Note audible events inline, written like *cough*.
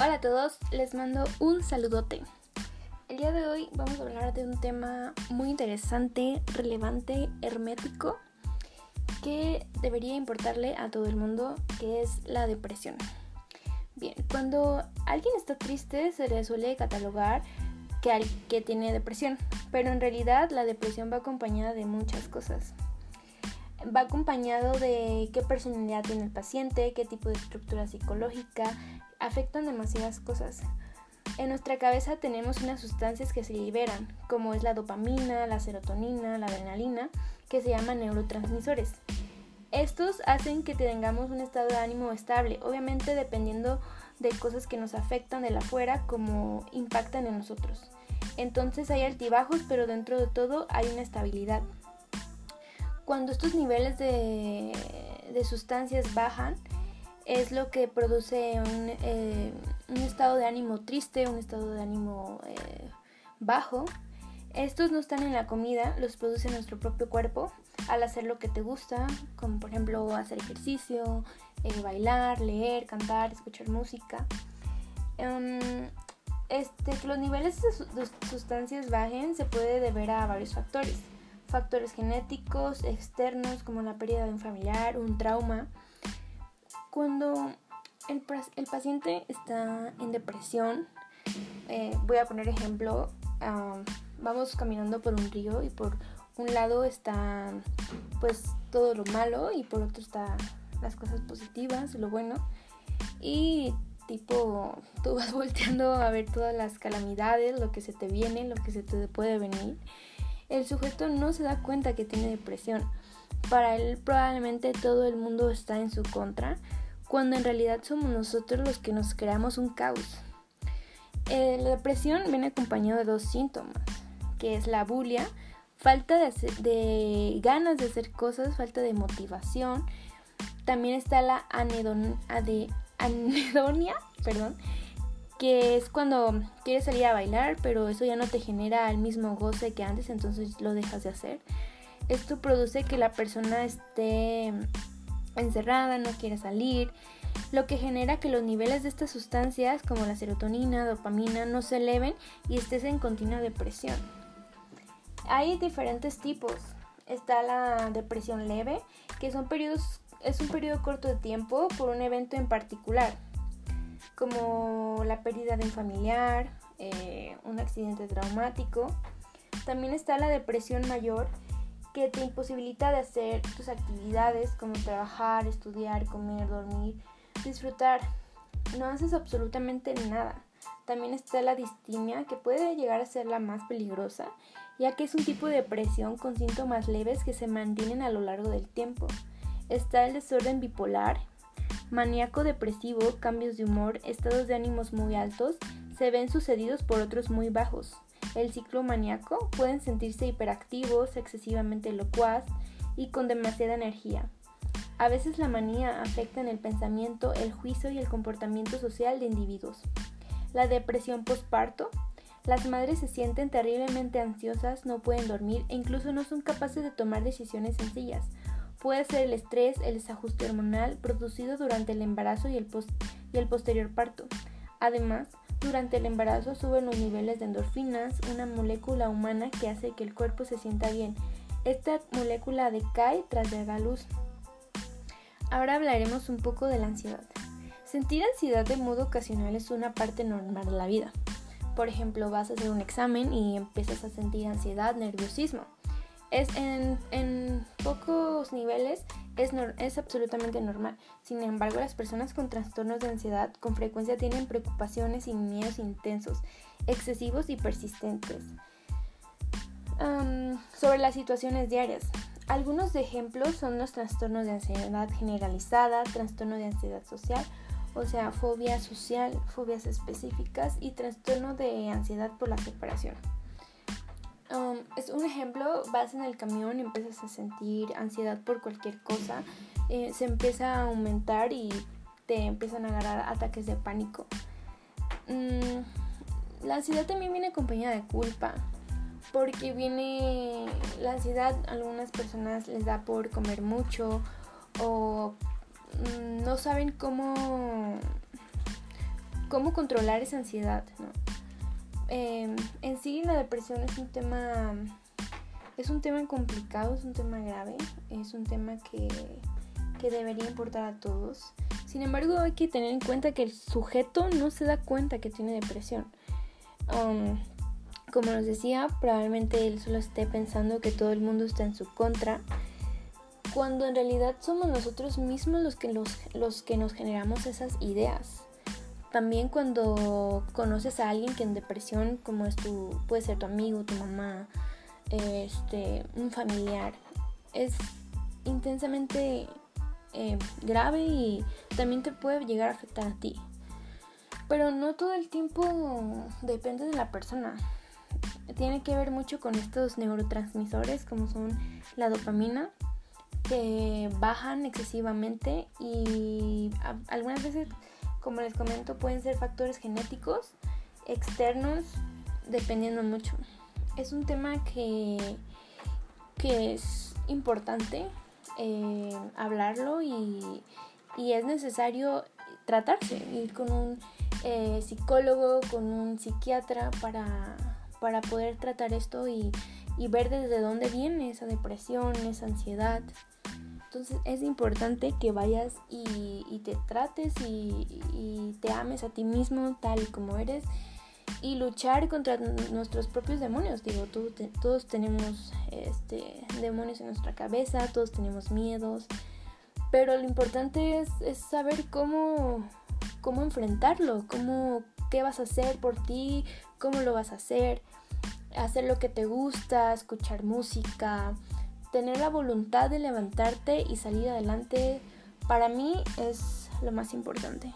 Hola a todos, les mando un saludote. El día de hoy vamos a hablar de un tema muy interesante, relevante, hermético, que debería importarle a todo el mundo, que es la depresión. Bien, cuando alguien está triste se le suele catalogar que, al, que tiene depresión, pero en realidad la depresión va acompañada de muchas cosas va acompañado de qué personalidad tiene el paciente, qué tipo de estructura psicológica, afectan demasiadas cosas. En nuestra cabeza tenemos unas sustancias que se liberan, como es la dopamina, la serotonina, la adrenalina, que se llaman neurotransmisores. Estos hacen que tengamos un estado de ánimo estable, obviamente dependiendo de cosas que nos afectan de afuera como impactan en nosotros. Entonces hay altibajos, pero dentro de todo hay una estabilidad. Cuando estos niveles de, sustancias bajan, es lo que produce un, eh, estado de ánimo triste, un estado de ánimo eh, bajo. Estos no están en la comida, los produce nuestro propio cuerpo al hacer lo que te gusta, como por ejemplo hacer ejercicio, eh, bailar, leer, cantar, escuchar música. Em, este, que los niveles de sustancias bajen se puede deber a varios factores factores genéticos externos como la pérdida de un familiar, un trauma. Cuando el, el paciente está en depresión, eh, voy a poner ejemplo, vamos caminando por un río y por un lado está pues todo lo malo y por otro está las cosas positivas, lo bueno. Y tipo, *laughs* tú vas volteando a ver todas las calamidades, lo que se te viene, lo que se te puede venir el sujeto no se da cuenta que tiene depresión. Para él probablemente todo el mundo está en su contra, cuando en realidad somos nosotros los que nos creamos un caos. Eh, la depresión viene acompañada de dos síntomas, que es la bulia, falta de, ganas de hacer cosas, falta de motivación. También está la anedonia, *laughs* perdón, que es cuando quieres salir a bailar, pero eso ya no te genera el mismo goce que antes, entonces lo dejas de hacer. Esto produce que la persona esté encerrada, no quiera salir, lo que genera que los niveles de estas sustancias como la serotonina, dopamina no se eleven y estés en continua depresión. Hay diferentes tipos. Está la depresión leve, que son periodos, es un periodo corto de tiempo por un evento en particular como la pérdida de un familiar, eh, un accidente traumático. También está la depresión mayor que te imposibilita de hacer tus actividades como trabajar, estudiar, comer, dormir, disfrutar. No haces absolutamente nada. También está la distimia que puede llegar a ser la más peligrosa, ya que es un tipo de depresión con síntomas leves que se mantienen a lo largo del tiempo. Está el desorden bipolar, maníaco depresivo, cambios de humor, estados de ánimos muy altos, se ven sucedidos por otros muy bajos. El ciclo maníaco pueden sentirse hiperactivos, excesivamente locuaz y con demasiada energía. A veces la manía afecta en el pensamiento, el juicio y el comportamiento social de individuos. La depresión postparto. Las madres se sienten terriblemente ansiosas, no pueden dormir e incluso no son capaces de tomar decisiones sencillas. Puede ser el estrés, el desajuste hormonal producido durante el embarazo y el, y el posterior parto. Además, durante el embarazo suben los niveles de endorfinas, una molécula humana que hace que el cuerpo se sienta bien. Esta molécula decae tras la luz. Ahora hablaremos un poco de la ansiedad. Sentir ansiedad de modo ocasional es una parte normal de la vida. Por ejemplo, vas a hacer un examen y empiezas a sentir ansiedad, nerviosismo es en, pocos niveles es, es, absolutamente normal. Sin embargo, las personas con trastornos de ansiedad con frecuencia tienen preocupaciones y miedos intensos, excesivos y persistentes. sobre las situaciones diarias. Algunos ejemplos son los trastornos de ansiedad generalizada, trastorno de ansiedad social, o sea, fobia social, fobias específicas y trastorno de ansiedad por la separación. Um, es un ejemplo, vas en el camión y empiezas a sentir ansiedad por cualquier cosa, eh, se empieza a aumentar y te empiezan a agarrar ataques de pánico. Mm, la ansiedad también viene acompañada de culpa, porque viene la ansiedad, a algunas personas les da por comer mucho o mm, no saben cómo cómo controlar esa ansiedad. Em, en sí la depresión es un tema es un tema complicado, es un tema grave, es un tema que, que debería importar a todos. Sin embargo, hay que tener en cuenta que el sujeto no se da cuenta que tiene depresión. Um, como nos decía, probablemente él solo esté pensando que todo el mundo está en su contra, cuando en realidad somos nosotros mismos los que, los, los que nos generamos esas ideas. También cuando conoces a alguien que en depresión, como es tu, puede ser tu amigo, tu mamá, este, un familiar, es intensamente eh, grave y también te puede llegar a afectar a ti. Pero no todo el tiempo depende de la persona. Tiene que ver mucho con estos neurotransmisores como son la dopamina, que bajan excesivamente y algunas veces, como les comento, pueden ser factores genéticos externos dependiendo mucho. Es un tema que, que es importante eh, hablarlo y, y es necesario tratarse, ir con un eh, psicólogo, con un psiquiatra para, para poder tratar esto y, y, ver desde dónde viene esa depresión, esa ansiedad. Entonces es importante que vayas y, y te trates y, te ames a ti mismo tal y como eres y luchar contra nuestros propios demonios. Digo, todos tenemos este, demonios en nuestra cabeza, todos tenemos miedos, pero lo importante es, es saber cómo cómo enfrentarlo, cómo, qué vas a hacer por ti, cómo lo vas a hacer, hacer lo que te gusta, escuchar música, tener la voluntad de levantarte y salir adelante, para mí es lo más importante.